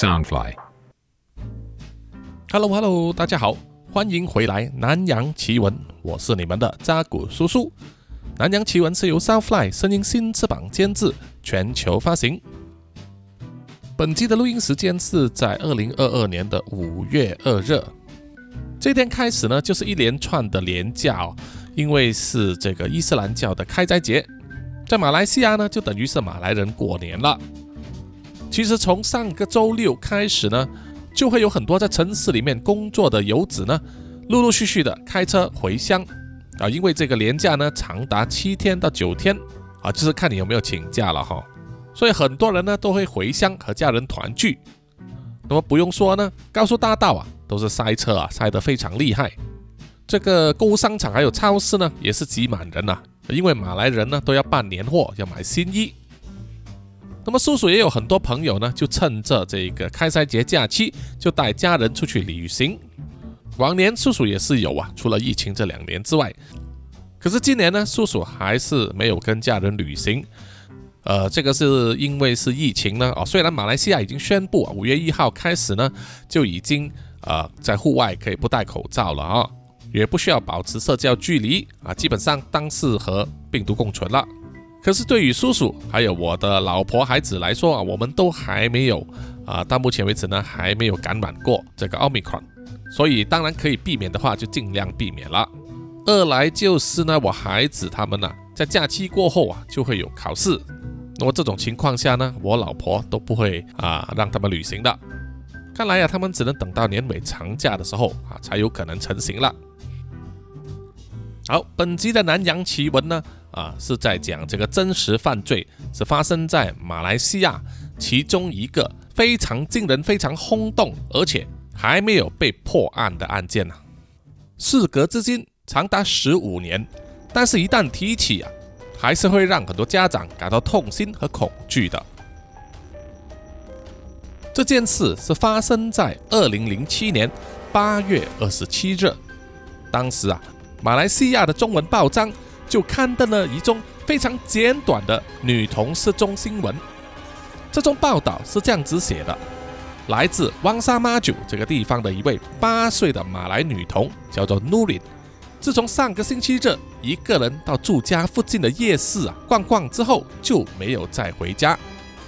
Soundfly。Hello Hello，大家好，欢迎回来《南洋奇闻》，我是你们的扎古叔叔。《南洋奇闻》是由 Soundfly 声音新翅膀监制，全球发行。本期的录音时间是在二零二二年的五月二日。这天开始呢，就是一连串的连假哦，因为是这个伊斯兰教的开斋节，在马来西亚呢，就等于是马来人过年了。其实从上个周六开始呢，就会有很多在城市里面工作的游子呢，陆陆续续的开车回乡啊，因为这个年假呢长达七天到九天啊，就是看你有没有请假了哈。所以很多人呢都会回乡和家人团聚。那么不用说呢，高速大道啊都是塞车啊，塞得非常厉害。这个购物商场还有超市呢也是挤满人呐、因为马来人呢都要办年货，要买新衣。那么叔叔也有很多朋友呢，就趁着这个开斋节假期，就带家人出去旅行。往年叔叔也是有啊，除了疫情这两年之外，可是今年呢，叔叔还是没有跟家人旅行。呃，这个是因为是疫情呢，哦，虽然马来西亚已经宣布啊，五月一号开始呢，就已经呃在户外可以不戴口罩了啊，也不需要保持社交距离啊，基本上当是和病毒共存了。可是对于叔叔还有我的老婆孩子来说啊，我们都还没有啊，到目前为止呢还没有感染过这个奥密克戎，所以当然可以避免的话就尽量避免了。二来就是呢，我孩子他们呢、在假期过后啊就会有考试，那么这种情况下呢，我老婆都不会啊让他们旅行的。看来呀、他们只能等到年尾长假的时候啊才有可能成行了。好，本集的南洋奇闻呢，啊，是在讲这个真实犯罪是发生在马来西亚其中一个非常惊人、非常轰动，而且还没有被破案的案件呢、事隔至今长达十五年，但是一旦提起啊，还是会让很多家长感到痛心和恐惧的。这件事是发生在二零零七年八月二十七日，当时啊。马来西亚的中文报章就刊登了一宗非常简短的女童失踪新闻。这宗报道是这样子写的：来自汪沙妈九这个地方的一位八岁的马来女童，叫做 Nurin。自从上个星期日一个人到住家附近的夜市啊逛逛之后，就没有再回家，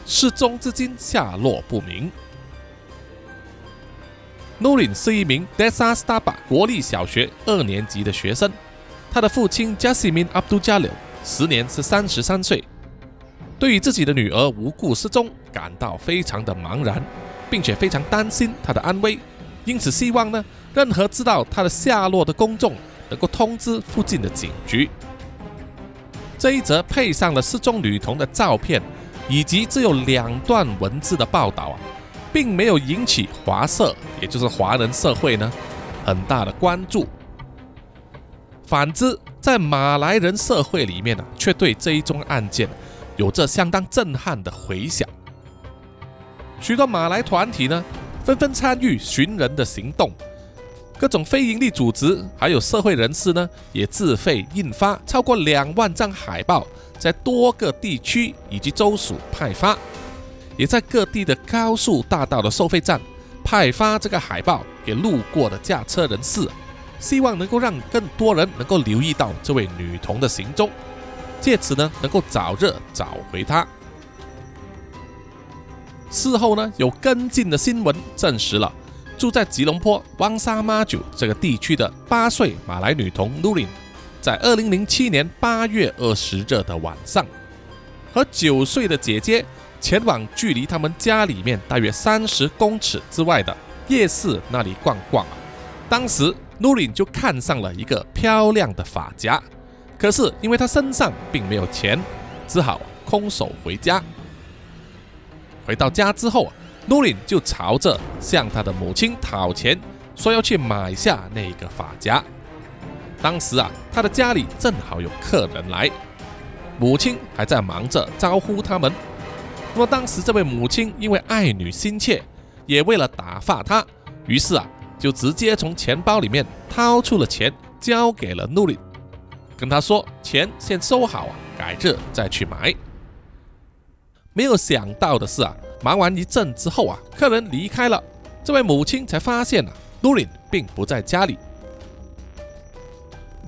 失踪至今下落不明。Nurin 是一名 Desa Staba 国立小学二年级的学生，他的父亲 Jasimin Abdul Jalil 时年是三十三岁。对于自己的女儿无故失踪，感到非常的茫然，并且非常担心她的安危，因此希望呢，任何知道她的下落的公众能够通知附近的警局。这一则配上了失踪女童的照片，以及只有两段文字的报道啊。并没有引起华社，也就是华人社会呢很大的关注。反之，在马来人社会里面呢，却对这一宗案件有着相当震撼的回响。许多马来团体呢，纷纷参与寻人的行动，各种非营利组织还有社会人士呢，也自费印发超过两万张海报，在多个地区以及州属派发。也在各地的高速大道的收费站派发这个海报给路过的驾车人士，希望能够让更多人能够留意到这位女童的行踪，借此呢能够早日找回她。事后呢有跟进的新闻证实了，住在吉隆坡汪沙妈祖这个地区的八岁马来女童 Nurin，在二零零七年八月二十日的晚上，和九岁的姐姐。前往距离他们家里面大约三十公尺之外的夜市那里逛逛。当时 Nurin 就看上了一个漂亮的发夹，可是因为他身上并没有钱，只好空手回家。回到家之后，Nurin 就朝着向他的母亲讨钱，说要去买下那个发夹。当时啊，他的家里正好有客人来，母亲还在忙着招呼他们。那么当时这位母亲因为爱女心切，也为了打发她，于是啊就直接从钱包里面掏出了钱，交给了努里，跟他说钱先收好啊，改日再去买。没有想到的是啊，忙完一阵之后啊，客人离开了，这位母亲才发现啊，努里并不在家里。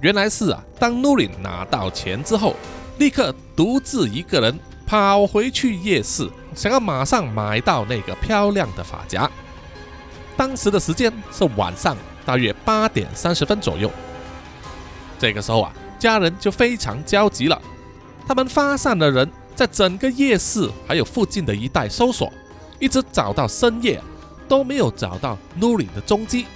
原来是啊，当努里拿到钱之后，立刻独自一个人跑回去夜市，想要马上买到那个漂亮的发夹。当时的时间是晚上大约八点三十分左右。这个时候啊，家人就非常焦急了，他们发散的人在整个夜市还有附近的一带搜索，一直找到深夜都没有找到努林的踪迹。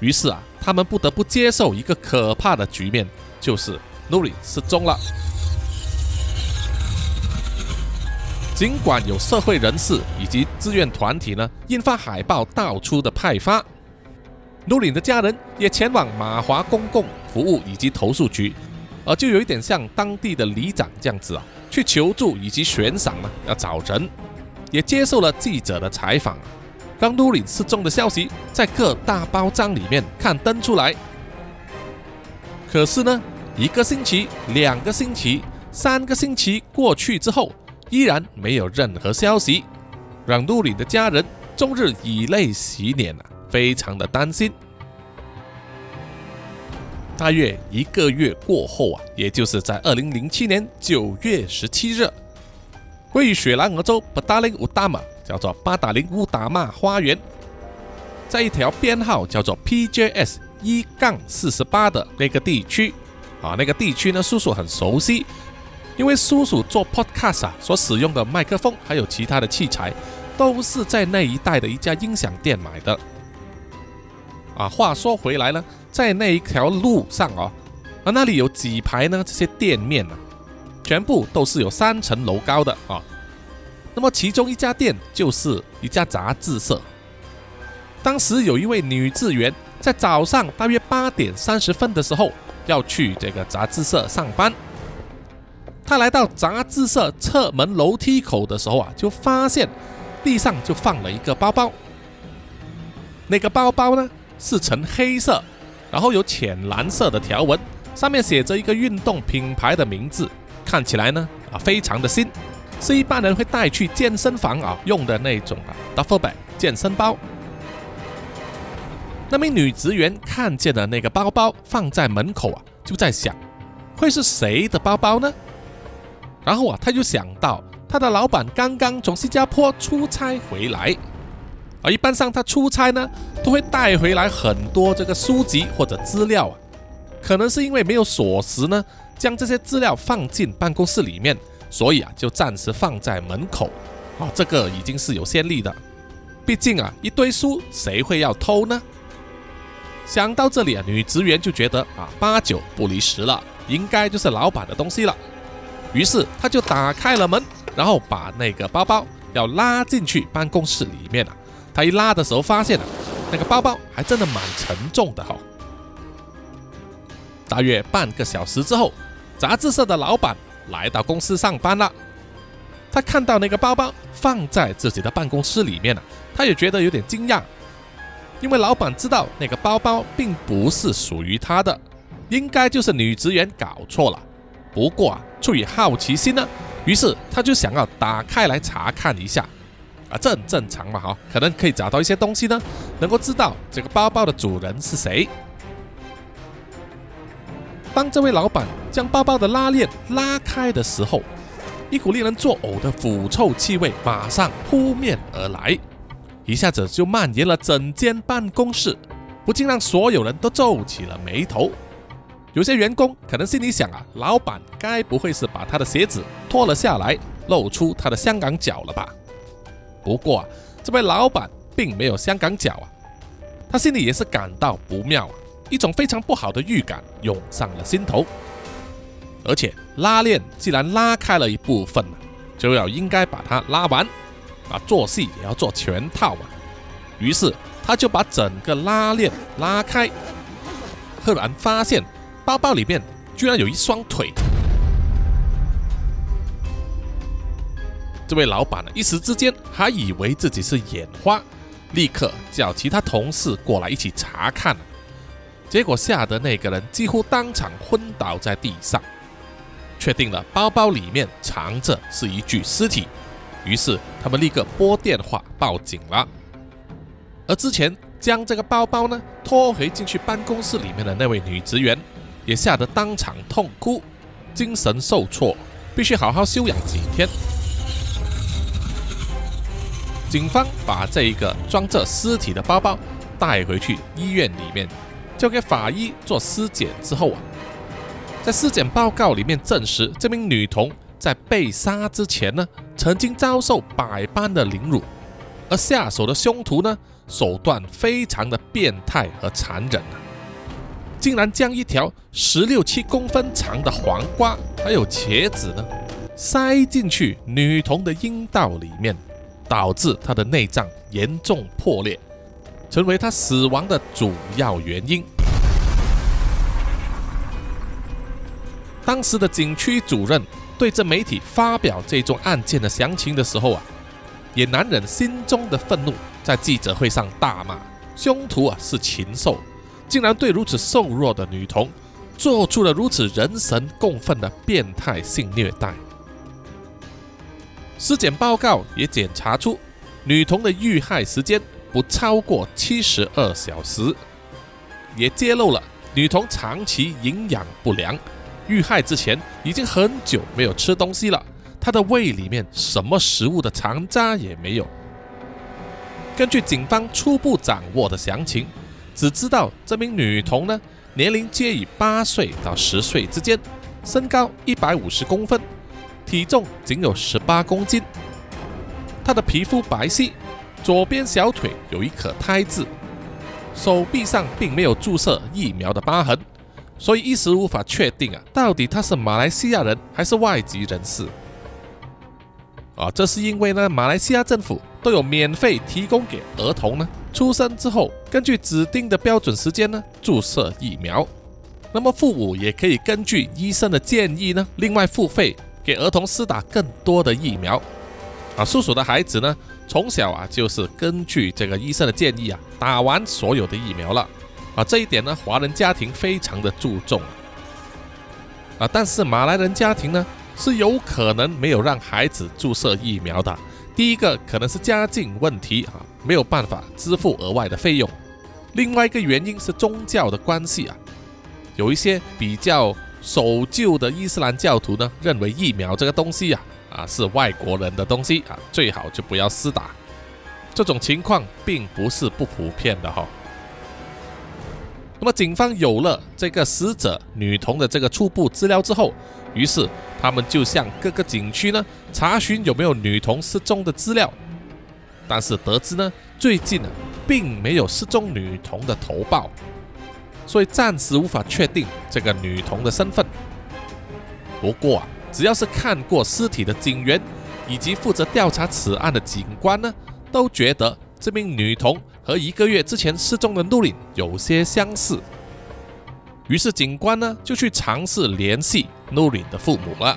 于是啊，他们不得不接受一个可怕的局面，就是努林失踪了。尽管有社会人士以及志愿团体呢，印发海报到处的派发，努林的家人也前往马华公共服务以及投诉局，而就有一点像当地的里长这样子啊，去求助以及悬赏呢，要找人，也接受了记者的采访，让努林失踪的消息在各大报章里面刊登出来。可是呢，一个星期、两个星期、三个星期过去之后。依然没有任何消息，让努里的家人终日以泪洗脸啊，非常的担心。大约一个月过后啊，也就是在二零零七年九月十七日，位于雪兰莪州巴达林乌达玛，叫做巴达林乌达玛花园，在一条编号叫做 PJS 一杠四十八的那个地区啊，那个地区呢，叔叔很熟悉。因为叔叔做 podcast 啊，所使用的麦克风还有其他的器材，都是在那一带的一家音响店买的。啊，话说回来呢，在那一条路上哦，啊那里有几排呢？这些店面呢，全部都是有三层楼高的啊。那么其中一家店就是一家杂志社。当时有一位女职员在早上大约八点三十分的时候要去这个杂志社上班。他来到杂志社侧门楼梯口的时候啊，就发现地上就放了一个包包。那个包包呢是呈黑色，然后有浅蓝色的条纹，上面写着一个运动品牌的名字，看起来呢啊非常的新，是一般人会带去健身房啊用的那种啊 duffel bag 健身包。那名女职员看见了那个包包放在门口啊，就在想，会是谁的包包呢？然后啊，他就想到他的老板刚刚从新加坡出差回来，而一般上他出差呢，都会带回来很多这个书籍或者资料啊。可能是因为没有锁匙呢，将这些资料放进办公室里面，所以啊，就暂时放在门口。啊，这个已经是有先例的。毕竟啊，一堆书谁会要偷呢？想到这里啊，女职员就觉得啊，八九不离十了，应该就是老板的东西了。于是他就打开了门，然后把那个包包要拉进去办公室里面了。他一拉的时候，发现了那个包包还真的蛮沉重的哈。大约半个小时之后，杂志社的老板来到公司上班了。他看到那个包包放在自己的办公室里面了，他也觉得有点惊讶，因为老板知道那个包包并不是属于他的，应该就是女职员搞错了。不过啊，出于好奇心呢，于是他就想要打开来查看一下，啊，这很正常嘛，哈，可能可以找到一些东西呢，能够知道这个包包的主人是谁。当这位老板将包包的拉链拉开的时候，一股令人作呕的腐臭气味马上扑面而来，一下子就蔓延了整间办公室，不禁让所有人都皱起了眉头。有些员工可能心里想啊，老板该不会是把他的鞋子脱了下来，露出他的香港脚了吧？不过啊，这位老板并没有香港脚啊，他心里也是感到不妙啊，一种非常不好的预感涌上了心头。而且拉链既然拉开了一部分就要应该把它拉完，啊，做戏也要做全套嘛。于是他就把整个拉链拉开，赫然发现。包包里面居然有一双腿，这位老板呢一时之间还以为自己是眼花，立刻叫其他同事过来一起查看，结果吓得那个人几乎当场昏倒在地上。确定了包包里面藏着是一具尸体，于是他们立刻拨电话报警了。而之前将这个包包呢拖回进去办公室里面的那位女职员，也吓得当场痛哭，精神受挫，必须好好休养几天。警方把这一个装着尸体的包包带回去医院里面，交给法医做尸检之后啊。在尸检报告里面证实，这名女童在被杀之前呢，曾经遭受百般的凌辱，而下手的凶徒呢，手段非常的变态和残忍，竟然将一条十六七公分长的黄瓜还有茄子呢，塞进去女童的阴道里面，导致她的内脏严重破裂，成为她死亡的主要原因。当时的景区主任对着媒体发表这宗案件的详情的时候啊，也难忍心中的愤怒，在记者会上大骂凶徒啊是禽兽，竟然对如此瘦弱的女童做出了如此人神共愤的变态性虐待。尸检报告也检查出女童的遇害时间不超过七十二小时，也揭露了女童长期营养不良。遇害之前已经很久没有吃东西了，她的胃里面什么食物的残渣也没有。根据警方初步掌握的详情，只知道这名女童呢，年龄介于八岁到十岁之间，身高一百五十公分，体重仅有十八公斤。她的皮肤白皙，左边小腿有一颗胎痣，手臂上并没有注射疫苗的疤痕。所以一时无法确定啊，到底她是马来西亚人还是外籍人士啊？这是因为呢，马来西亚政府都有免费提供给儿童呢，出生之后根据指定的标准时间呢注射疫苗。那么父母也可以根据医生的建议呢，另外付费给儿童施打更多的疫苗。啊，叔叔的孩子呢，从小啊就是根据这个医生的建议啊，打完所有的疫苗了。啊，这一点呢，华人家庭非常的注重啊，但是马来人家庭呢是有可能没有让孩子注射疫苗的。第一个可能是家境问题啊，没有办法支付额外的费用；另外一个原因是宗教的关系啊，有一些比较守旧的伊斯兰教徒呢，认为疫苗这个东西啊啊是外国人的东西啊，最好就不要私打。这种情况并不是不普遍的哈。那么，警方有了这个死者女童的这个初步资料之后，于是他们就向各个景区呢查询有没有女童失踪的资料，但是得知呢最近呢并没有失踪女童的投报，所以暂时无法确定这个女童的身份。不过啊，只要是看过尸体的警员以及负责调查此案的警官呢，都觉得这名女童。和一个月之前失踪的努林有些相似，于是警官呢就去尝试联系努林的父母了。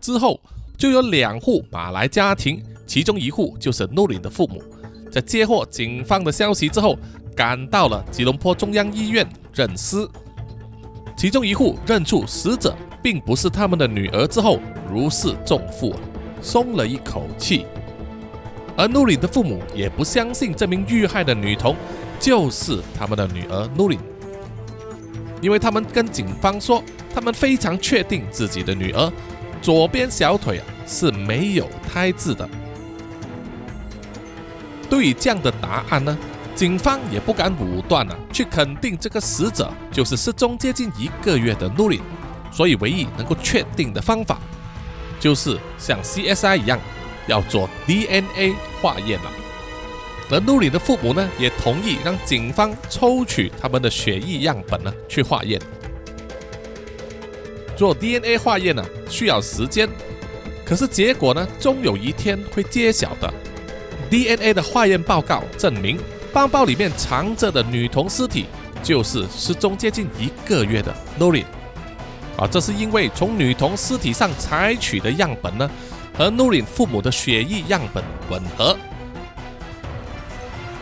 之后就有两户马来家庭，其中一户就是努林的父母，在接获警方的消息之后，赶到了吉隆坡中央医院认尸。其中一户认出死者并不是他们的女儿之后，如释重负，松了一口气。而努林的父母也不相信这名遇害的女童就是他们的女儿努林，因为他们跟警方说，他们非常确定自己的女儿左边小腿啊是没有胎痣的。对于这样的答案呢，警方也不敢武断啊去肯定这个死者就是失踪接近一个月的努林，所以唯一能够确定的方法就是像 CSI 一样。要做 DNA 化验了，而努里的父母呢，也同意让警方抽取他们的血液样本呢去化验。做 DNA 化验呢需要时间，可是结果呢终有一天会揭晓的。DNA 的化验报告证明，包包里面藏着的女童尸体就是失踪接近一个月的 Nurin。啊，这是因为从女童尸体上采取的样本呢。和 Nurin 父母的血液样本吻合，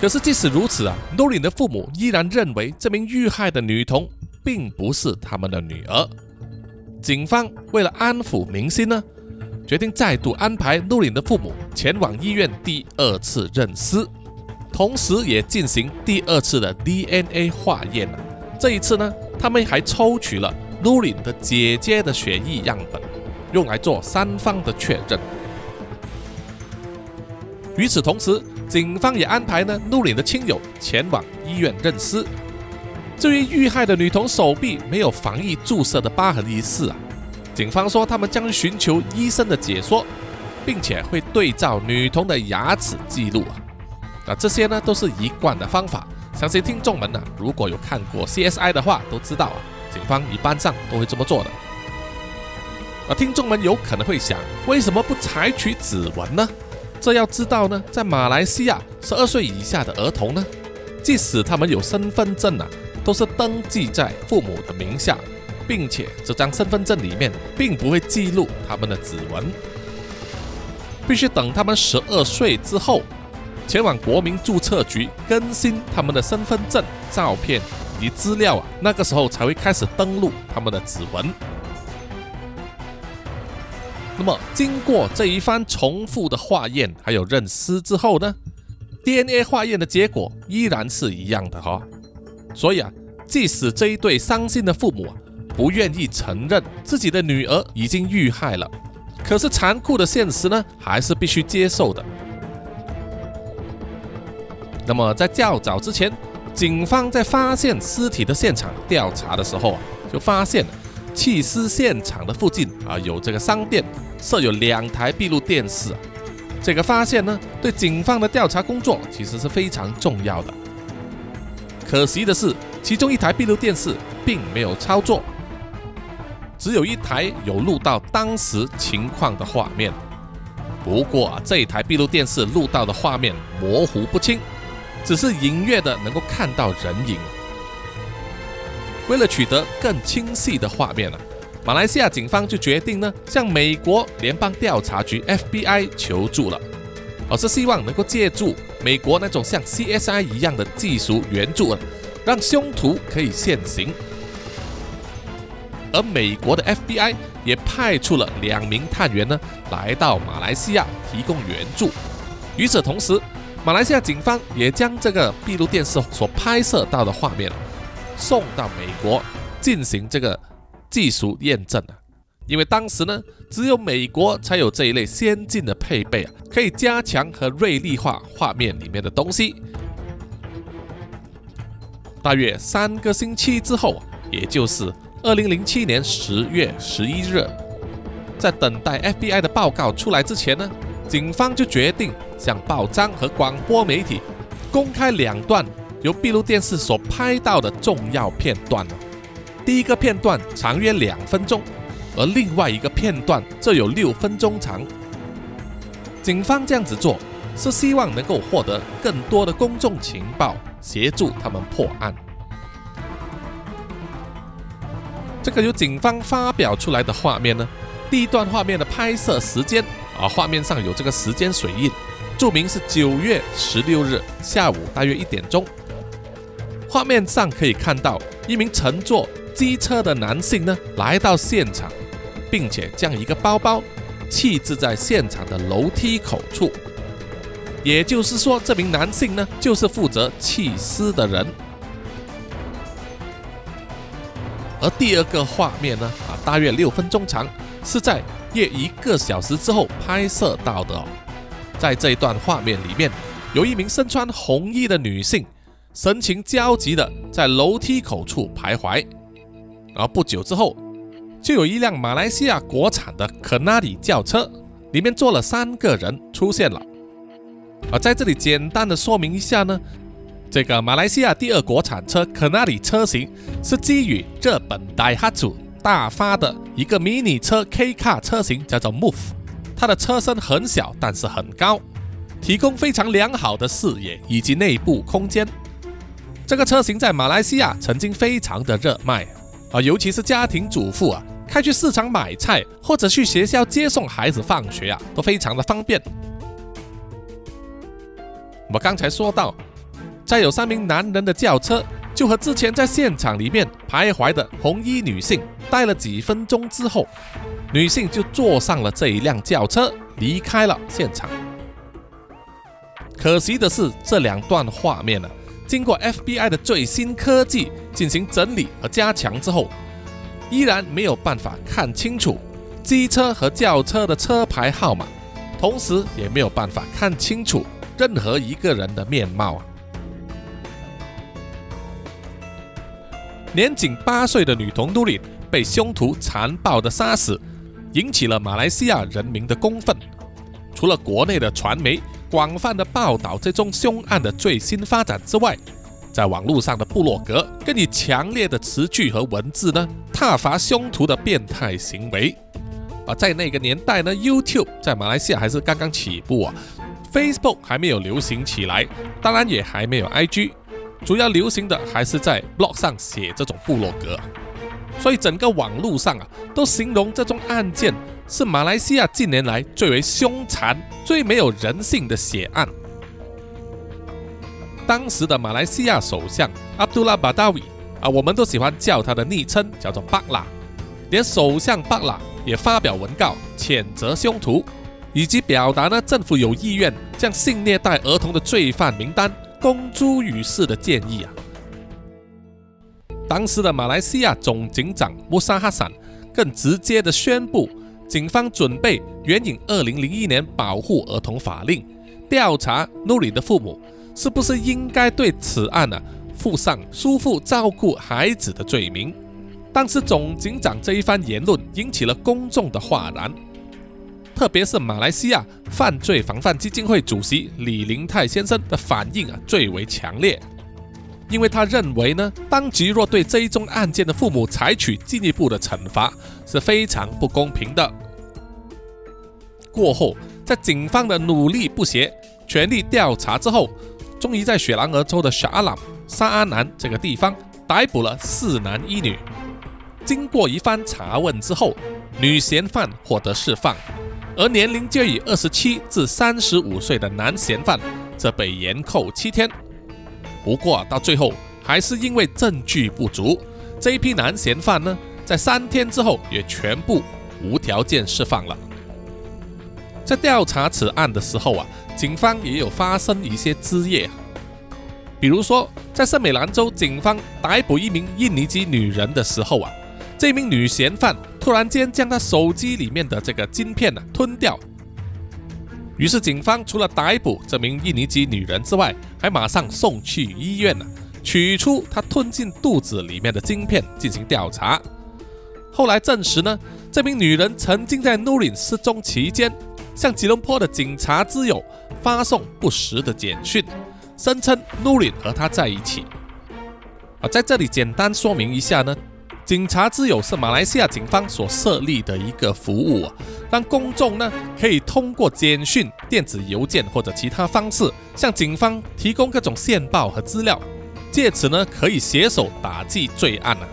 可是即使如此啊，，Nurin 的父母依然认为这名遇害的女童并不是他们的女儿，警方为了安抚民心呢，决定再度安排露琳的父母前往医院第二次认尸，同时也进行第二次的 DNA 化验这一次呢，他们还抽取了露琳的姐姐的血液样本，用来做三方的确认。与此同时，警方也安排呢露琳的亲友前往医院认尸。至于遇害的女童手臂没有防疫注射的疤痕一事啊，警方说他们将寻求医生的解说，并且会对照女童的牙齿记录啊。那这些呢都是一贯的方法，相信听众们呢如果有看过 CSI 的话都知道啊，警方一般上都会这么做的。那听众们有可能会想，为什么不采取指纹呢？这要知道呢，在马来西亚，十二岁以下的儿童呢，即使他们有身份证啊，都是登记在父母的名下，并且这张身份证里面并不会记录他们的指纹，必须等他们十二岁之后，前往国民注册局更新他们的身份证照片以及资料啊，那个时候才会开始登录他们的指纹。那么，经过这一番重复的化验，还有认尸之后呢，DNA 化验的结果依然是一样的哈。所以啊，即使这一对伤心的父母啊不愿意承认自己的女儿已经遇害了，可是残酷的现实呢，还是必须接受的。那么，在较早之前，警方在发现尸体的现场调查的时候啊，就发现弃尸现场的附近啊有这个商店。设有两台闭路电视，这个发现呢，对警方的调查工作其实是非常重要的。可惜的是，其中一台闭路电视并没有操作，只有一台有录到当时情况的画面。不过啊这一台闭路电视录到的画面模糊不清，只是隐约的能够看到人影。为了取得更清晰的画面呢。马来西亚警方就决定呢，向美国联邦调查局 FBI 求助了，而是希望能够借助美国那种像 CSI 一样的技术援助，让凶徒可以现形。而美国的 FBI 也派出了两名探员呢，来到马来西亚提供援助。与此同时，马来西亚警方也将这个闭路电视所拍摄到的画面送到美国进行这个。技术验证啊，因为当时呢，只有美国才有这一类先进的配备啊，可以加强和锐利化画面里面的东西。大约三个星期之后，也就是二零零七年十月十一日，在等待 FBI 的报告出来之前呢，警方就决定向报章和广播媒体公开两段由闭路电视所拍到的重要片段第一个片段长约两分钟，而另外一个片段则有六分钟长。警方这样子做是希望能够获得更多的公众情报，协助他们破案。这个由警方发表出来的画面呢，第一段画面的拍摄时间啊，画面上有这个时间水印，注明是九月十六日下午大约一点钟。画面上可以看到一名乘坐。机车的男性呢，来到现场，并且将一个包包弃置在现场的楼梯口处。也就是说，这名男性呢，就是负责弃尸的人。而第二个画面呢，啊，大约六分钟长，是在约一个小时之后拍摄到的。在这一段画面里面，有一名身穿红衣的女性，神情焦急的在楼梯口处徘徊。而不久之后，就有一辆马来西亚国产的可纳里轿车，里面坐了三个人出现了。而在这里简单的说明一下呢，这个马来西亚第二国产车可纳里车型是基于日本大哈组大发的一个迷你车 K 卡车型，叫做 Move。它的车身很小，但是很高，提供非常良好的视野以及内部空间。这个车型在马来西亚曾经非常的热卖。啊，尤其是家庭主妇啊，开去市场买菜或者去学校接送孩子放学啊，都非常的方便。我刚才说到，再有三名男人的轿车，就和之前在现场里面徘徊的红衣女性待了几分钟之后，女性就坐上了这一辆轿车离开了现场。可惜的是，这两段画面呢，经过 FBI 的最新科技进行整理和加强之后，依然没有办法看清楚机车和轿车的车牌号码，同时也没有办法看清楚任何一个人的面貌啊。年仅八岁的女童都灵被凶徒残暴地杀死，引起了马来西亚人民的公愤。除了国内的传媒广泛的报道这宗凶案的最新发展之外，在网络上的部落格更以强烈的词句和文字呢，挞伐凶徒的变态行为。而在那个年代呢，YouTube 在马来西亚还是刚刚起步啊，Facebook 还没有流行起来，当然也还没有 IG。主要流行的还是在 blog 上写这种部落格，所以整个网络上啊，都形容这宗案件是马来西亚近年来最为凶残、最没有人性的血案。当时的马来西亚首相阿卜杜拉·巴达维啊，我们都喜欢叫他的昵称叫做巴拉，连首相巴拉也发表文告谴责凶徒，以及表达呢政府有意愿将性虐待儿童的罪犯名单。公诸于世的建议啊！当时的马来西亚总警长穆沙哈散更直接的宣布，警方准备援引二零零一年保护儿童法令，调查努里的父母是不是应该对此案呢负上叔父照顾孩子的罪名。但是总警长这一番言论引起了公众的哗然。特别是马来西亚犯罪防范基金会主席李林泰先生的反应啊最为强烈，因为他认为呢，当局若对这一宗案件的父母采取进一步的惩罚是非常不公平的。过后，在警方的努力不懈、全力调查之后，终于在雪兰莪州的沙阿朗沙阿南这个地方逮捕了四男一女。经过一番查问之后，女嫌犯获得释放。而年龄介于二十七至三十五岁的男嫌犯则被延扣七天。不过到最后还是因为证据不足，这一批男嫌犯呢，在三天之后也全部无条件释放了。在调查此案的时候啊，警方也有发生一些枝叶，比如说在圣美兰州，警方逮捕一名印尼籍女人的时候啊，这名女嫌犯。突然间将他手机里面的这个晶片呢吞掉，于是警方除了逮捕这名印尼籍女人之外，还马上送去医院呢，取出她吞进肚子里面的晶片进行调查。后来证实呢，这名女人曾经在 Nurin 失踪期间，向吉隆坡的警察之友发送不实的简讯，声称 Nurin 和她在一起。啊，在这里简单说明一下呢。警察之友是马来西亚警方所设立的一个服务啊，让公众呢可以通过简讯、电子邮件或者其他方式向警方提供各种线报和资料，借此呢可以携手打击罪案啊。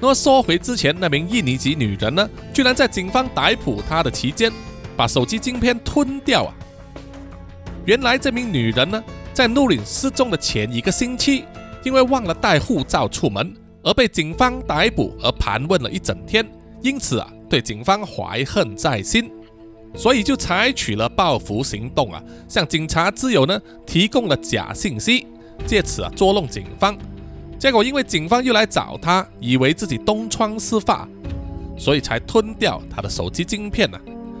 那么说回之前那名印尼籍女人呢，居然在警方逮捕她的期间把手机晶片吞掉啊！原来这名女人呢，在努林失踪的前一个星期，因为忘了带护照出门。而被警方逮捕，而盘问了一整天，因此啊，对警方怀恨在心，所以就采取了报复行动啊，向警察之友呢提供了假信息，借此啊捉弄警方。结果因为警方又来找他，以为自己东窗事发，所以才吞掉他的手机晶片呢，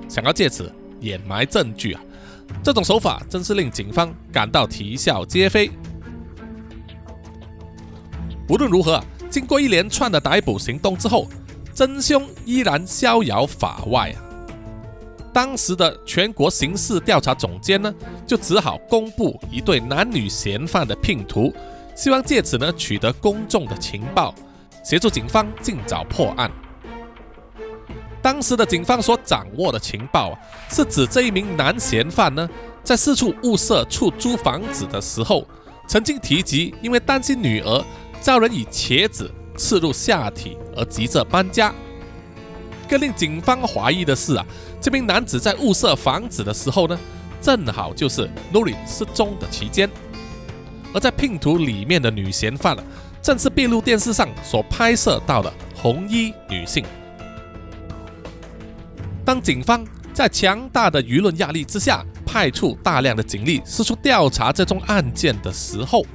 想要借此掩埋证据啊。这种手法真是令警方感到啼笑皆非。无论如何。经过一连串的逮捕行动之后，真凶依然逍遥法外啊！当时的全国刑事调查总监呢，就只好公布一对男女嫌犯的拼图，希望借此呢取得公众的情报，协助警方尽早破案。当时的警方所掌握的情报啊，是指这一名男嫌犯呢，在四处物色出租房子的时候，曾经提及因为担心女儿。遭人以茄子刺入下体而急着搬家。更令警方怀疑的是啊，这名男子在物色房子的时候呢，正好就是 Nuri 失踪的期间。而在拼图里面的女嫌犯啊，正是闭路电视上所拍摄到的红衣女性。当警方在强大的舆论压力之下，派出大量的警力四处调查这宗案件的时候，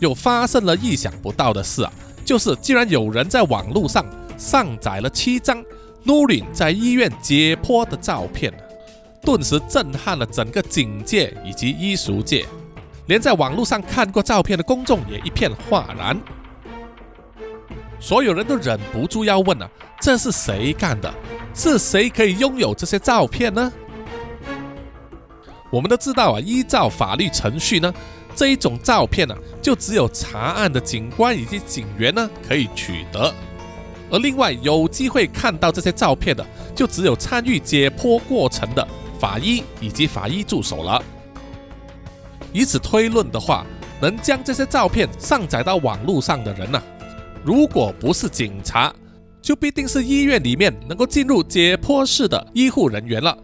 又发生了意想不到的事啊！就是竟然有人在网络上上载了七张 Nurin 在医院解剖的照片，顿时震撼了整个警界以及医术界，连在网络上看过照片的公众也一片哗然。所有人都忍不住要问啊：这是谁干的？是谁可以拥有这些照片呢？我们都知道啊，依照法律程序呢，这一种照片呢，就只有查案的警官以及警员呢可以取得，而另外有机会看到这些照片的，就只有参与解剖过程的法医以及法医助手了。以此推论的话，能将这些照片上载到网络上的人呢，如果不是警察，就必定是医院里面能够进入解剖室的医护人员了。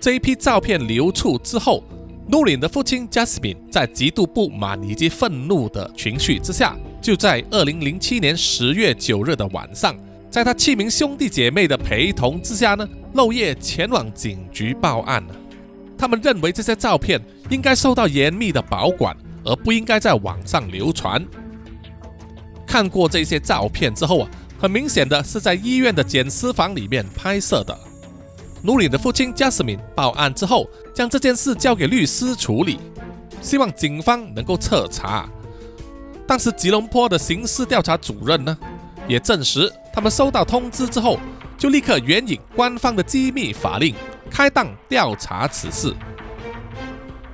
这一批照片流出之后，努林的父亲加斯敏在极度不满以及愤怒的情绪之下，就在二零零七年十月九日的晚上，在他七名兄弟姐妹的陪同之下呢，漏夜前往警局报案了。他们认为这些照片应该受到严密的保管，而不应该在网上流传。看过这些照片之后啊，很明显的是在医院的检尸房里面拍摄的。努里的父亲加斯敏报案之后，将这件事交给律师处理，希望警方能够彻查。当时吉隆坡的刑事调查主任呢，也证实他们收到通知之后，就立刻援引官方的机密法令，开档调查此事。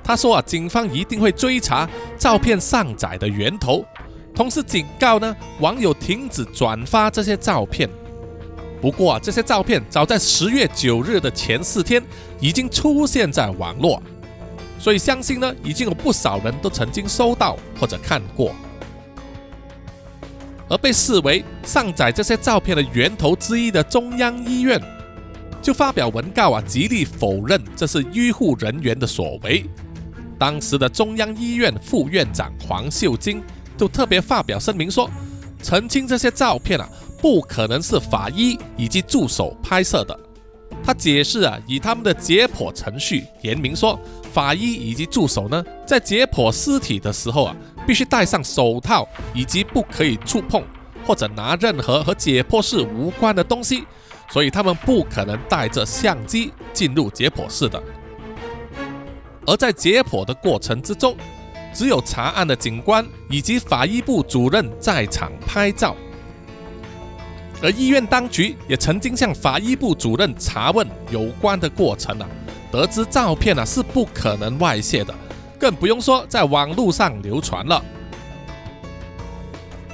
他说啊，警方一定会追查照片上载的源头，同时警告呢网友停止转发这些照片。不过啊，这些照片早在十月九日的前四天已经出现在网络，所以相信呢，已经有不少人都曾经收到或者看过。而被视为上载这些照片的源头之一的中央医院，就发表文告啊，极力否认这是医护人员的所为。当时的中央医院副院长黄秀晶就特别发表声明说，澄清这些照片啊。不可能是法医以及助手拍摄的。他解释啊，以他们的解剖程序，言明说，法医以及助手呢，在解剖尸体的时候啊，必须戴上手套，以及不可以触碰或者拿任何和解剖室无关的东西，所以他们不可能带着相机进入解剖室的。而在解剖的过程之中，只有查案的警官以及法医部主任在场拍照。而医院当局也曾经向法医部主任查问有关的过程啊，得知照片啊是不可能外泄的，更不用说在网络上流传了。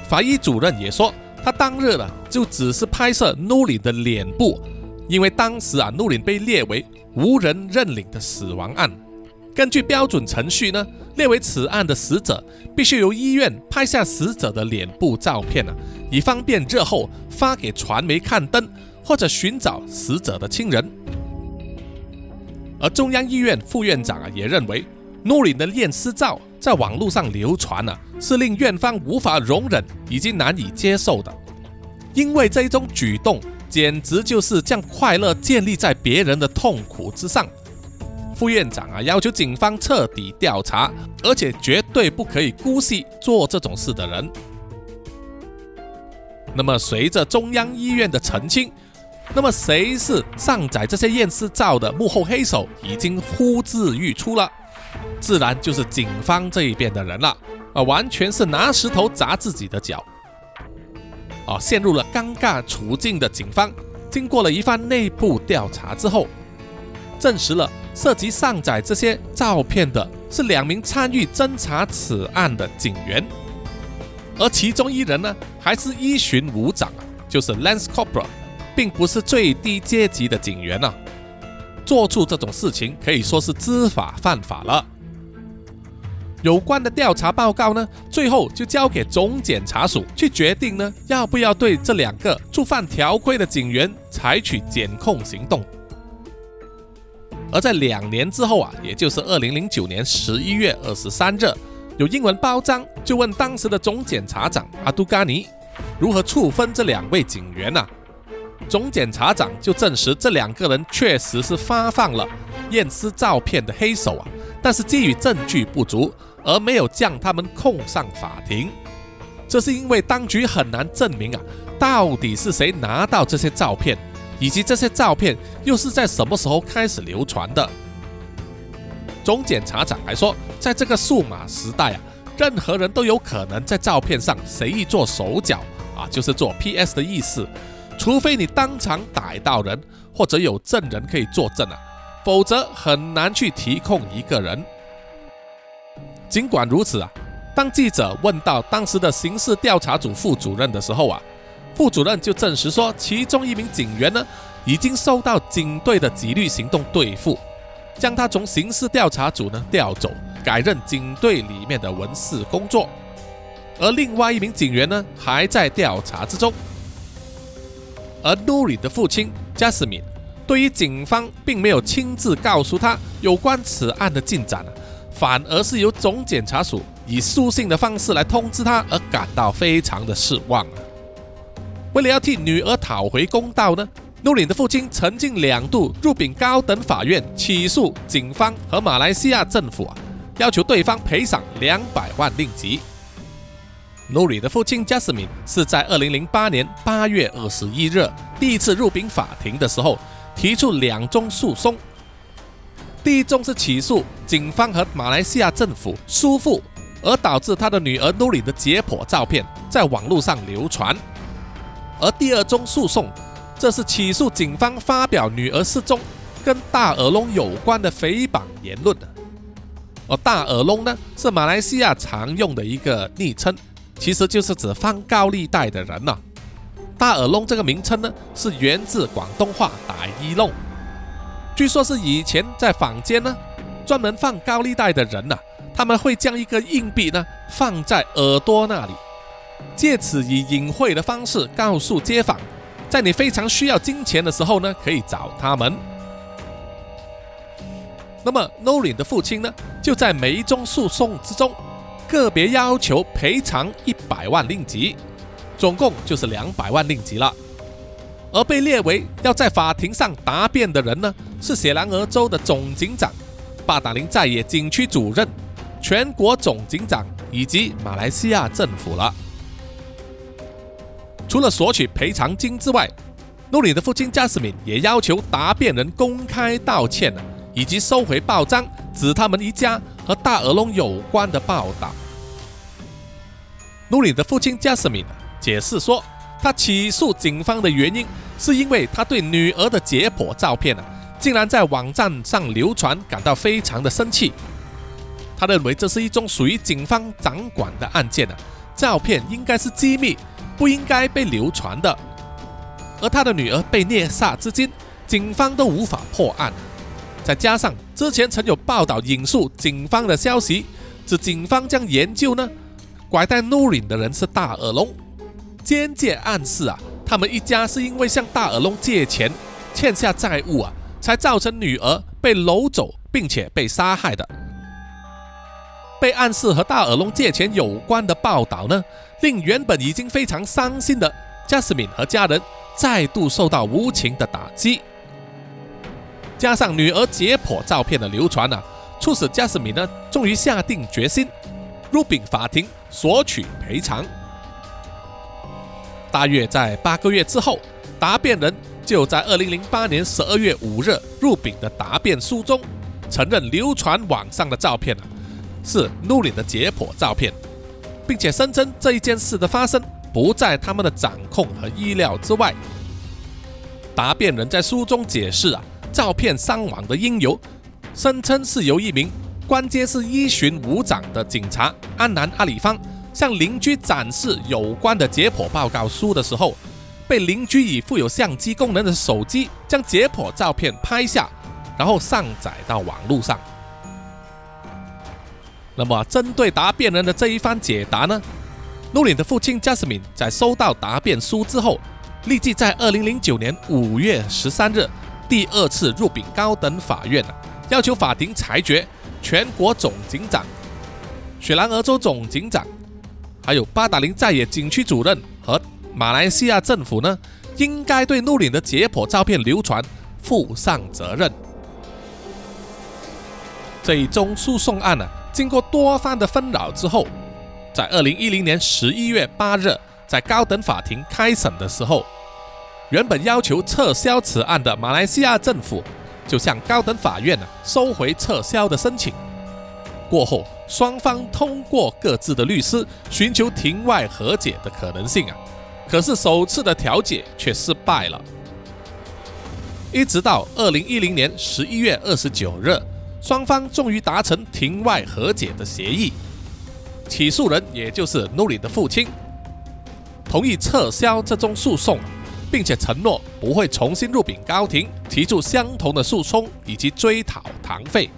法医主任也说，他当日呢就只是拍摄努林的脸部，因为当时啊努林被列为无人认领的死亡案，根据标准程序呢，列为此案的死者必须由医院拍下死者的脸部照片啊。以方便日后发给传媒刊登，或者寻找死者的亲人。而中央医院副院长啊也认为，努林的验尸照在网络上流传呢，是令院方无法容忍以及难以接受的，因为这一种举动简直就是将快乐建立在别人的痛苦之上。副院长啊要求警方彻底调查，而且绝对不可以姑息做这种事的人。那么，随着中央医院的澄清，那么谁是上载这些验尸照的幕后黑手，已经呼之欲出了，自然就是警方这一边的人了。啊，完全是拿石头砸自己的脚。啊，陷入了尴尬处境的警方，经过了一番内部调查之后，证实了涉及上载这些照片的是两名参与侦查此案的警员。而其中一人呢，还是一巡武长，就是 Lance Corporal，并不是最低阶级的警员啊。做出这种事情可以说是知法犯法了。有关的调查报告呢，最后就交给总检察署去决定呢，要不要对这两个触犯条规的警员采取检控行动。而在两年之后啊，也就是二零零九年十一月二十三日。有英文包章就问当时的总检察长阿杜嘎尼，如何处分这两位警员呢？总检察长就证实这两个人确实是发放了验尸照片的黑手啊，但是基于证据不足，而没有将他们控上法庭。这是因为当局很难证明啊，到底是谁拿到这些照片，以及这些照片又是在什么时候开始流传的。总检察长还说，在这个数码时代啊，任何人都有可能在照片上随意做手脚啊，就是做 PS 的意思。除非你当场逮到人，或者有证人可以作证啊，否则很难去提控一个人。尽管如此啊，当记者问到当时的刑事调查组副主任的时候啊，副主任就证实说，其中一名警员呢，已经受到警队的纪律行动对付，将他从刑事调查组呢调走，改任警队里面的文事工作，而另外一名警员呢，还在调查之中。而努里的父亲加斯敏对于警方并没有亲自告诉他有关此案的进展反而是由总检察署以书信的方式来通知他，而感到非常的失望为了要替女儿讨回公道呢，努里的父亲曾经两度入禀高等法院起诉警方和马来西亚政府，要求对方赔偿两百万令吉。努里的父亲加斯敏是在二零零八年八月二十一日第一次入禀法庭的时候，提出两宗诉讼。第一宗是起诉警方和马来西亚政府疏忽，而导致他的女儿努里的解剖照片在网络上流传；而第二宗诉讼，这是起诉警方发表女儿失踪跟大耳窿有关的诽谤言论的。而大耳窿呢，是马来西亚常用的一个昵称。其实就是指放高利贷的人呐。大耳窿这个名称呢，是源自广东话“打一弄”，据说是以前在坊间呢，专门放高利贷的人呐，他们会将一个硬币呢放在耳朵那里，借此以隐晦的方式告诉街坊，在你非常需要金钱的时候呢，可以找他们。那么 Norin 的父亲呢，就在每一宗诉讼之中。个别要求赔偿一百万令吉，总共就是两百万令吉了。而被列为要在法庭上答辩的人呢，是雪兰莪州的总警长、巴达林在野景区主任、全国总警长以及马来西亚政府了。除了索取赔偿金之外，努里的父亲加斯敏也要求答辩人公开道歉以及收回报章指他们一家。和大耳窿有关的报道。努里的父亲加斯敏解释说，他起诉警方的原因是因为他对女儿的解剖照片啊，竟然在网站上流传，感到非常的生气。他认为这是一宗属于警方掌管的案件啊，照片应该是机密，不应该被流传的。而他的女儿被虐杀至今，警方都无法破案。再加上之前曾有报道引述警方的消息，指警方将研究呢，拐带努林的人是大耳窿，间接暗示啊，他们一家是因为向大耳窿借钱，欠下债务啊，才造成女儿被掳走并且被杀害的。被暗示和大耳窿借钱有关的报道呢，令原本已经非常伤心的加斯敏和家人再度受到无情的打击。加上女儿解剖照片的流传啊，促使加斯敏呢终于下定决心入禀法庭索取赔偿。大约在八个月之后，答辩人就在二零零八年十二月五日入禀的答辩书中，承认流传网上的照片啊是努里的解剖照片，并且声称这一件事的发生不在他们的掌控和意料之外。答辩人在书中解释啊。照片伤亡的因由，声称是由一名关街市一巡五长的警察安南阿里方向邻居展示有关的解剖报告书的时候，被邻居以附有相机功能的手机将解剖照片拍下，然后上载到网络上。那么，针对答辩人的这一番解答呢？努里的父亲加斯敏在收到答辩书之后，立即在二零零九年五月十三日。第二次入禀高等法院，要求法庭裁决全国总警长、雪兰莪州总警长，还有巴达林在野景区主任和马来西亚政府呢，应该对努林的解剖照片流传负上责任。这一宗诉讼案呢，经过多番的纷扰之后，在二零一零年十一月八日，在高等法庭开审的时候，原本要求撤销此案的马来西亚政府，就向高等法院呢收回撤销的申请。过后，双方通过各自的律师寻求庭外和解的可能性啊，可是首次的调解却失败了。一直到二零一零年十一月二十九日，双方终于达成庭外和解的协议。起诉人也就是努里的父亲，同意撤销这宗诉讼，并且承诺不会重新入禀高庭提出相同的诉讼以及追讨堂费。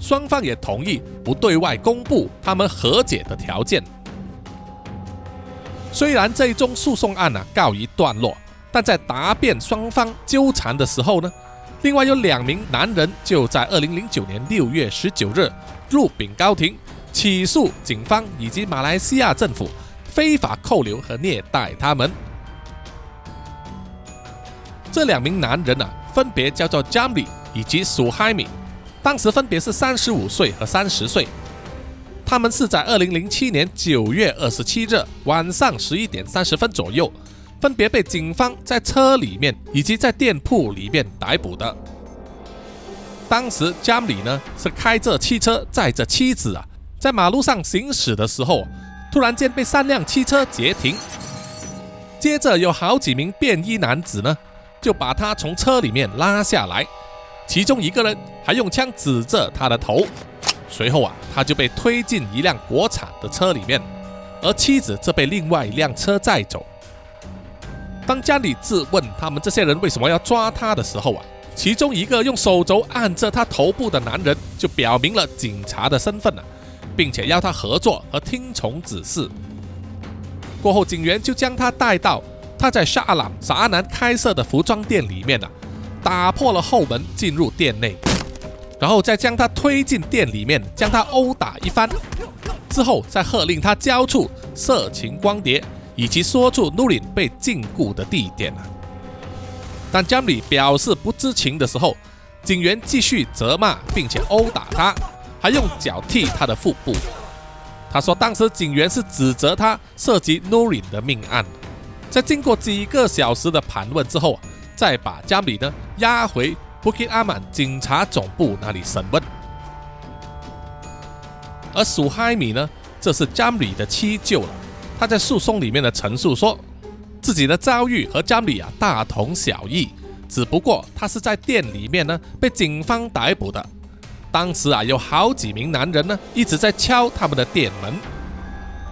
双方也同意不对外公布他们和解的条件。虽然这一宗诉讼案呢告一段落，但在答辩双方纠缠的时候呢，另外有两名男人就在二零零九年六月十九日入禀高庭。起诉警方以及马来西亚政府非法扣留和虐待他们。这两名男人啊，分别叫做 Jamli 以及 Suhaimi，当时分别是三十五岁和三十岁。他们是在二零零七年九月二十七日晚上十一点三十分左右，分别被警方在车里面以及在店铺里面逮捕的。当时 Jamli 呢是开着汽车载着妻子啊。在马路上行驶的时候，突然间被三辆汽车截停，接着有好几名便衣男子呢，就把他从车里面拉下来，其中一个人还用枪指着他的头，随后啊，他就被推进一辆国产的车里面，而妻子则被另外一辆车载走。当家里质问他们这些人为什么要抓他的时候啊，其中一个用手肘按着他头部的男人就表明了警察的身份了。并且要他合作和听从指示。过后，警员就将他带到他在沙朗沙南开设的服装店里面了，打破了后门进入店内，然后再将他推进店里面，将他殴打一番，之后再喝令他交出色情光碟，以及说出努林被禁锢的地点啊。当江里表示不知情的时候，警员继续责骂并且殴打他。还用脚踢他的腹部。他说，当时警员是指责他涉及 Nurin 的命案。在经过几个小时的盘问之后，再把加米呢押回 Bukit Aman 警察总部那里审问。而苏海米呢，这是加米的妻舅了。他在诉讼里面的陈述说，自己的遭遇和加米啊大同小异，只不过他是在店里面呢被警方逮捕的。当时啊，有好几名男人呢，一直在敲他们的店门。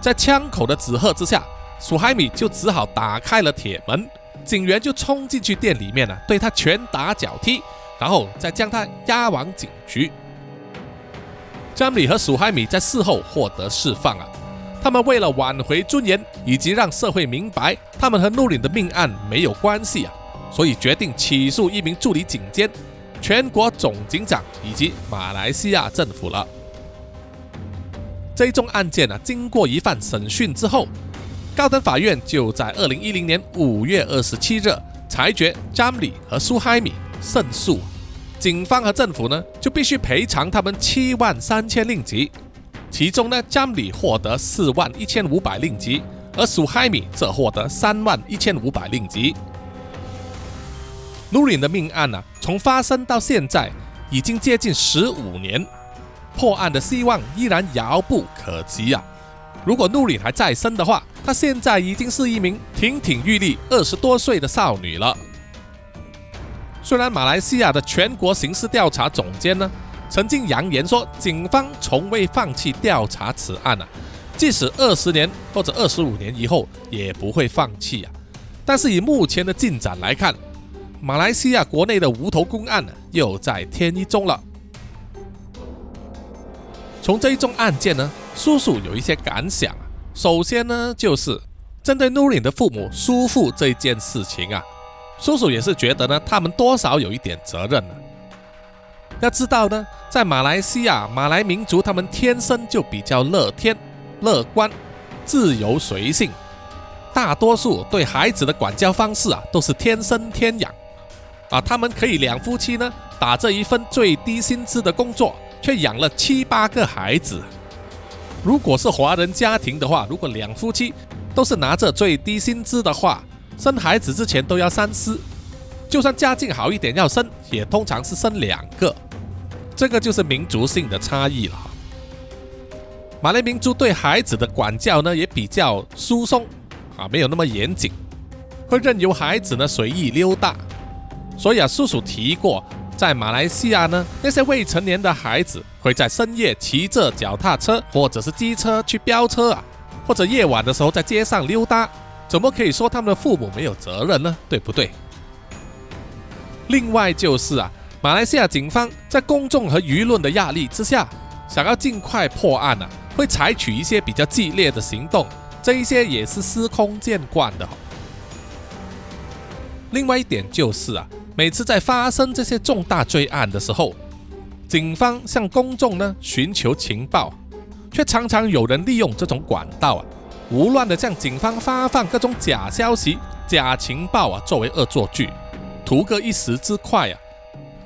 在枪口的指喝之下，苏海米就只好打开了铁门。警员就冲进去店里面呢，对他拳打脚踢，然后再将他押往警局。詹米和苏海米在事后获得释放啊。他们为了挽回尊严，以及让社会明白他们和努林的命案没有关系啊，所以决定起诉一名助理警监。全国总警长以及马来西亚政府了。这宗案件呢，经过一番审讯之后，高等法院就在二零一零年五月二十七日裁决詹里和苏海米胜诉，警方和政府呢就必须赔偿他们七万三千令吉，其中呢詹里获得四万一千五百令吉，而苏海米则获得三万一千五百令吉。努林的命案呢，从发生到现在已经接近十五年，破案的希望依然遥不可及啊！如果努林还在生的话，她现在已经是一名亭亭玉立、二十多岁的少女了。虽然马来西亚的全国刑事调查总监呢，曾经扬言说，警方从未放弃调查此案啊，即使二十年或者二十五年以后也不会放弃啊。但是以目前的进展来看，马来西亚国内的无头公案又在添一宗了。从这一宗案件呢，叔叔有一些感想。首先呢，就是针对努林的父母叔父这件事情啊，叔叔也是觉得呢，他们多少有一点责任呢。要知道呢，在马来西亚，马来民族他们天生就比较乐天、乐观、自由随性，大多数对孩子的管教方式啊，都是天生天养，啊，他们可以两夫妻呢打着一份最低薪资的工作，却养了七八个孩子。如果是华人家庭的话，如果两夫妻都是拿着最低薪资的话，生孩子之前都要三思，就算家境好一点要生，也通常是生两个。这个就是民族性的差异了哈。马来民族对孩子的管教呢也比较疏松啊，没有那么严谨，会任由孩子呢随意溜达。所以啊，叔叔提过，在马来西亚呢，那些未成年的孩子会在深夜骑着脚踏车或者是机车去飙车啊，或者夜晚的时候在街上溜达，怎么可以说他们的父母没有责任呢？对不对？另外就是啊。马来西亚警方在公众和舆论的压力之下，想要尽快破案啊，会采取一些比较激烈的行动，这一些也是司空见惯的。另外一点就是啊，每次在发生这些重大罪案的时候，警方向公众呢寻求情报，却常常有人利用这种管道啊，胡乱的向警方发放各种假消息、假情报啊，作为恶作剧，图个一时之快啊。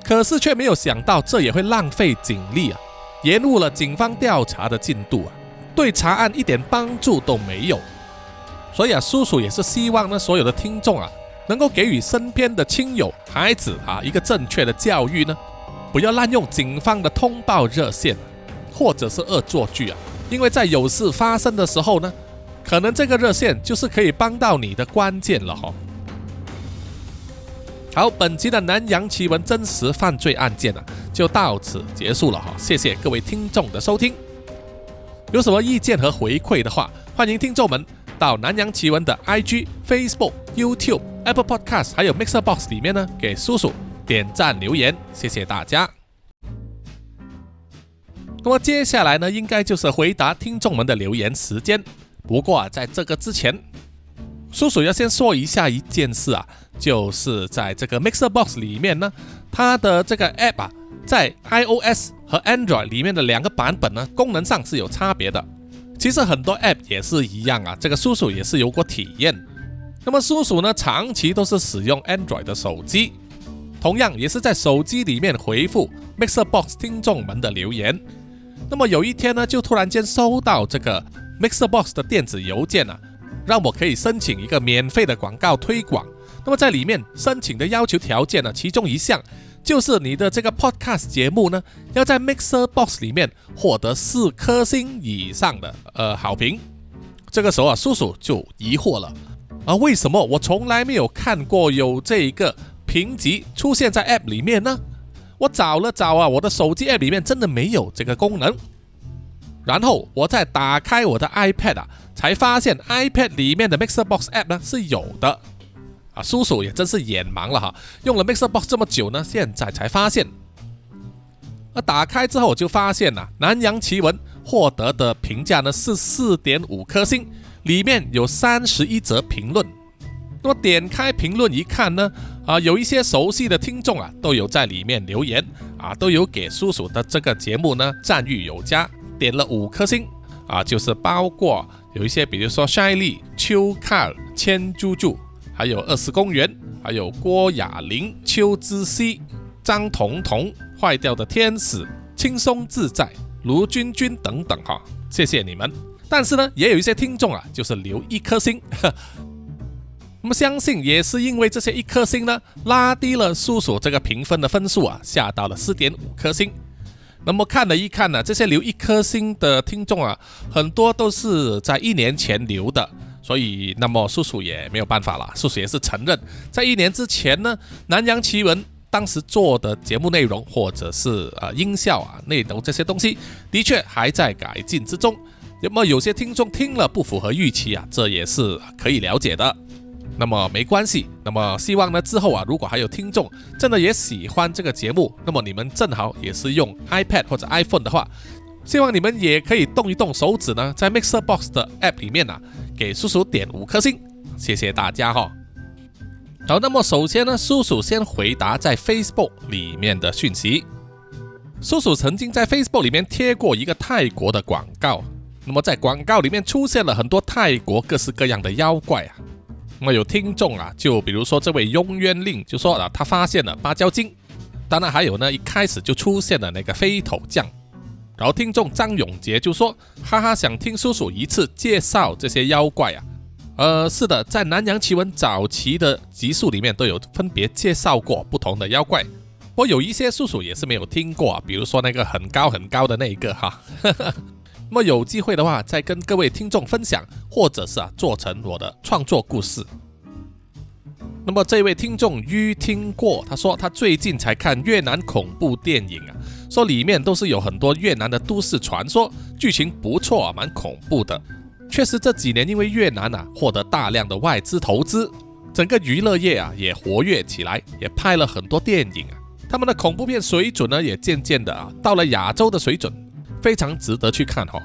可是却没有想到，这也会浪费警力啊，延误了警方调查的进度啊，对查案一点帮助都没有。所以啊，叔叔也是希望呢，所有的听众啊，能够给予身边的亲友、孩子啊一个正确的教育呢，不要滥用警方的通报热线，或者是恶作剧啊，因为在有事发生的时候呢，可能这个热线就是可以帮到你的关键了哈。好，本期的南洋奇闻真实犯罪案件啊，就到此结束了哈。谢谢各位听众的收听。有什么意见和回馈的话，欢迎听众们到南洋奇闻的 IG、Facebook、YouTube、Apple Podcast 还有 Mixer Box 里面呢，给叔叔点赞留言。谢谢大家。那么接下来呢，应该就是回答听众们的留言时间。不过啊，在这个之前，叔叔要先说一下一件事啊。就是在这个 Mixer Box 里面呢，它的这个 App 啊，在 iOS 和 Android 里面的两个版本呢，功能上是有差别的。其实很多 App 也是一样啊，这个叔叔也是有过体验。那么叔叔呢，长期都是使用 Android 的手机，同样也是在手机里面回复 Mixer Box 听众们的留言。那么有一天呢，就突然间收到这个 Mixer Box 的电子邮件啊，让我可以申请一个免费的广告推广。那么在里面申请的要求条件呢，其中一项就是你的这个 podcast 节目呢，要在 Mixer Box 里面获得四颗星以上的呃好评。这个时候啊，叔叔就疑惑了啊，为什么我从来没有看过有这一个评级出现在 App 里面呢？我找了找啊，我的手机 App 里面真的没有这个功能。然后我再打开我的 iPad 啊，才发现 iPad 里面的 Mixer Box App 呢是有的。啊，叔叔也真是眼盲了哈，用了 Mixer Box 这么久呢，现在才发现。那打开之后我就发现呐，南洋奇闻获得的评价呢是四点五颗星，里面有三十一则评论。那么点开评论一看呢，啊，有一些熟悉的听众啊都有在里面留言啊，都有给叔叔的这个节目呢赞誉有加，点了五颗星啊，就是包括有一些，比如说 s h y l y 秋卡尔、千猪猪。还有二十公园，还有郭雅玲、邱之熙、张彤彤、坏掉的天使、轻松自在、卢君君等等哈，谢谢你们。但是呢，也有一些听众啊，就是留一颗星。那么相信也是因为这些一颗星呢，拉低了叔叔这个评分的分数啊，下到了四点五颗星。那么看了一看呢，这些留一颗星的听众啊，很多都是在一年前留的。所以，那么叔叔也没有办法了。叔叔也是承认，在一年之前呢，南洋奇闻当时做的节目内容，或者是呃音效啊、内容这些东西，的确还在改进之中。那么有些听众听了不符合预期啊，这也是可以了解的。那么没关系。那么希望呢之后啊，如果还有听众真的也喜欢这个节目，那么你们正好也是用 iPad 或者 iPhone 的话。希望你们也可以动一动手指呢，在 Mixer Box 的 App 里面呢，给叔叔点五颗星，谢谢大家哈。好，那么首先呢，叔叔先回答在 Facebook 里面的讯息。叔叔曾经在 Facebook 里面贴过一个泰国的广告，那么在广告里面出现了很多泰国各式各样的妖怪啊。那么有听众啊，就比如说这位雍渊令就说了，他发现了芭蕉精。当然还有呢，一开始就出现了那个飞头匠。然后听众张永杰就说：“哈哈，想听叔叔一次介绍这些妖怪啊。”呃，是的，在南洋奇闻早期的集数里面都有分别介绍过不同的妖怪。我有一些叔叔也是没有听过啊，比如说那个很高很高的那一个哈。那么有机会的话，再跟各位听众分享，或者是啊做成我的创作故事。那么这位听众于听过，他说他最近才看越南恐怖电影啊，说里面都是有很多越南的都市传说，剧情不错啊，蛮恐怖的。确实这几年因为越南啊获得大量的外资投资，整个娱乐业啊也活跃起来，也拍了很多电影啊。他们的恐怖片水准呢，也渐渐的啊到了亚洲的水准，非常值得去看哈。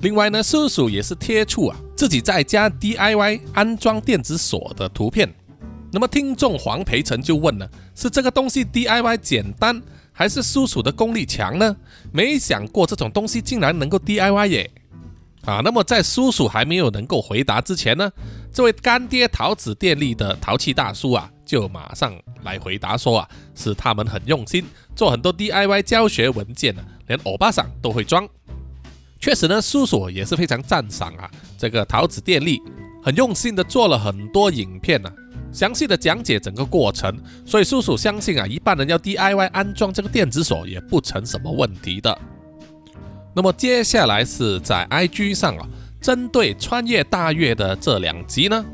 另外呢，叔叔也是贴出啊自己在家 DIY 安装电子锁的图片。那么听众黄培成就问了：是这个东西 DIY 简单，还是叔叔的功力强呢？没想过这种东西竟然能够 DIY 耶！啊，那么在叔叔还没有能够回答之前呢，这位干爹桃子电力的淘气大叔啊。就马上来回答说啊，是他们很用心做很多 DIY 教学文件呢，连欧巴桑都会装。确实呢，叔叔也是非常赞赏啊，这个桃子电力很用心的做了很多影片呢，详细的讲解整个过程。所以叔叔相信啊，一般人要 DIY 安装这个电子锁也不成什么问题的。那么接下来是在 IG 上啊，针对穿越大月的这两集呢。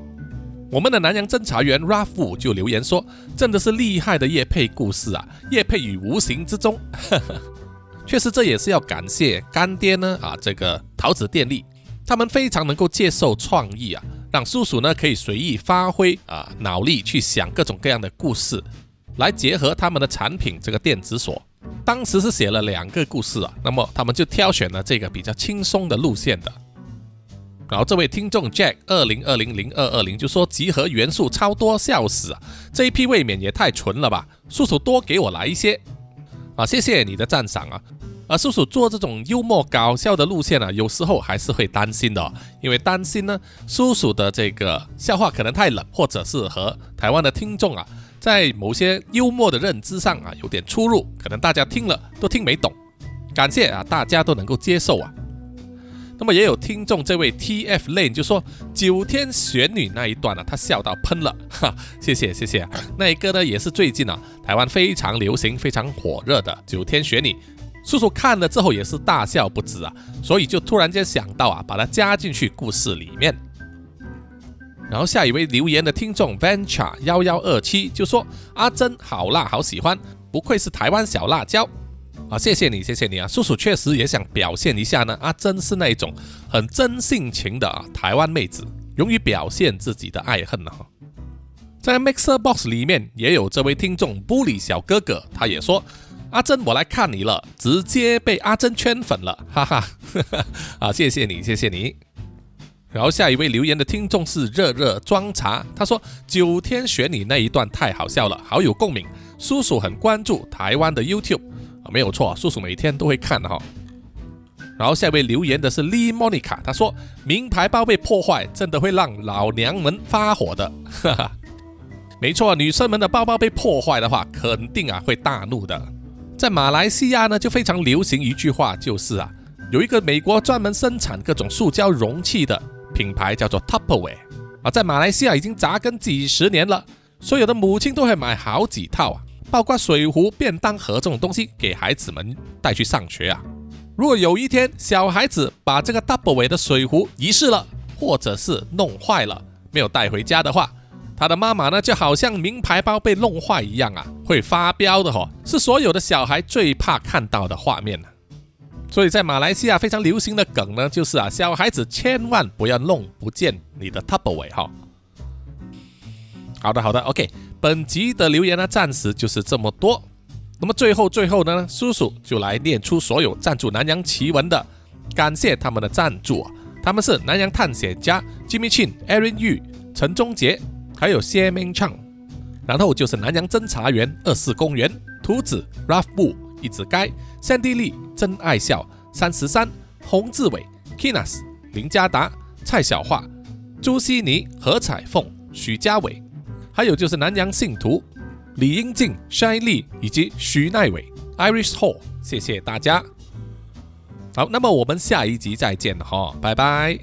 我们的南洋侦查员 Rafu 就留言说：“真的是厉害的叶配故事啊，叶配于无形之中。”确实，这也是要感谢干爹呢啊，这个桃子电力，他们非常能够接受创意啊，让叔叔呢可以随意发挥啊脑力去想各种各样的故事，来结合他们的产品这个电子锁。当时是写了两个故事啊，那么他们就挑选了这个比较轻松的路线的。然后这位听众 Jack 二零二零零二二零就说集合元素超多，笑死啊！这一批未免也太纯了吧！叔叔多给我来一些啊！谢谢你的赞赏啊！啊，叔叔做这种幽默搞笑的路线啊，有时候还是会担心的，因为担心呢，叔叔的这个笑话可能太冷，或者是和台湾的听众啊，在某些幽默的认知上啊有点出入，可能大家听了都听没懂。感谢啊，大家都能够接受啊！那么也有听众，这位 T F Lane 就说九天玄女那一段呢，他笑到喷了，哈，谢谢谢谢。那一个呢，也是最近啊，台湾非常流行、非常火热的九天玄女，叔叔看了之后也是大笑不止啊，所以就突然间想到啊，把它加进去故事里面。然后下一位留言的听众 Venture 幺幺二七就说阿珍好辣，好喜欢，不愧是台湾小辣椒。啊，谢谢你，谢谢你啊！叔叔确实也想表现一下呢。啊，真是那种很真性情的啊，台湾妹子，勇于表现自己的爱恨呢。在 Mixer Box 里面也有这位听众玻璃小哥哥，他也说：“阿珍，我来看你了，直接被阿珍圈粉了，哈哈。”啊，谢谢你，谢谢你。然后下一位留言的听众是热热装茶，他说：“九天选你那一段太好笑了，好有共鸣。叔叔很关注台湾的 YouTube。”没有错，叔叔每天都会看的哈。然后下一位留言的是 Lee Monica，他说：“名牌包被破坏，真的会让老娘们发火的。”哈哈，没错，女生们的包包被破坏的话，肯定啊会大怒的。在马来西亚呢，就非常流行一句话，就是啊，有一个美国专门生产各种塑胶容器的品牌叫做 Tupperware 啊，在马来西亚已经扎根几十年了，所有的母亲都会买好几套啊。包括水壶、便当盒这种东西给孩子们带去上学啊。如果有一天小孩子把这个 doubleway 的水壶遗失了，或者是弄坏了没有带回家的话，他的妈妈呢就好像名牌包被弄坏一样啊，会发飙的哈，是所有的小孩最怕看到的画面呢。所以在马来西亚非常流行的梗呢，就是啊，小孩子千万不要弄不见你的 double 尾哈。好的，好的，OK。本集的留言呢，暂时就是这么多。那么最后最后呢，叔叔就来念出所有赞助南洋奇闻的，感谢他们的赞助！他们是南洋探险家 Jimmy Chin、Aaron Yu、陈忠杰，还有谢明畅。然后就是南洋侦查员二四公园、图子、Ralph 布、一子该、Sandy Lee、真爱笑、三十三、洪志伟、Kinas、林家达、蔡小桦、朱希尼、何彩凤、许家伟，还有就是南洋信徒李英静、筛丽以及徐奈伟、Irish Hall，谢谢大家。好，那么我们下一集再见哈，拜拜。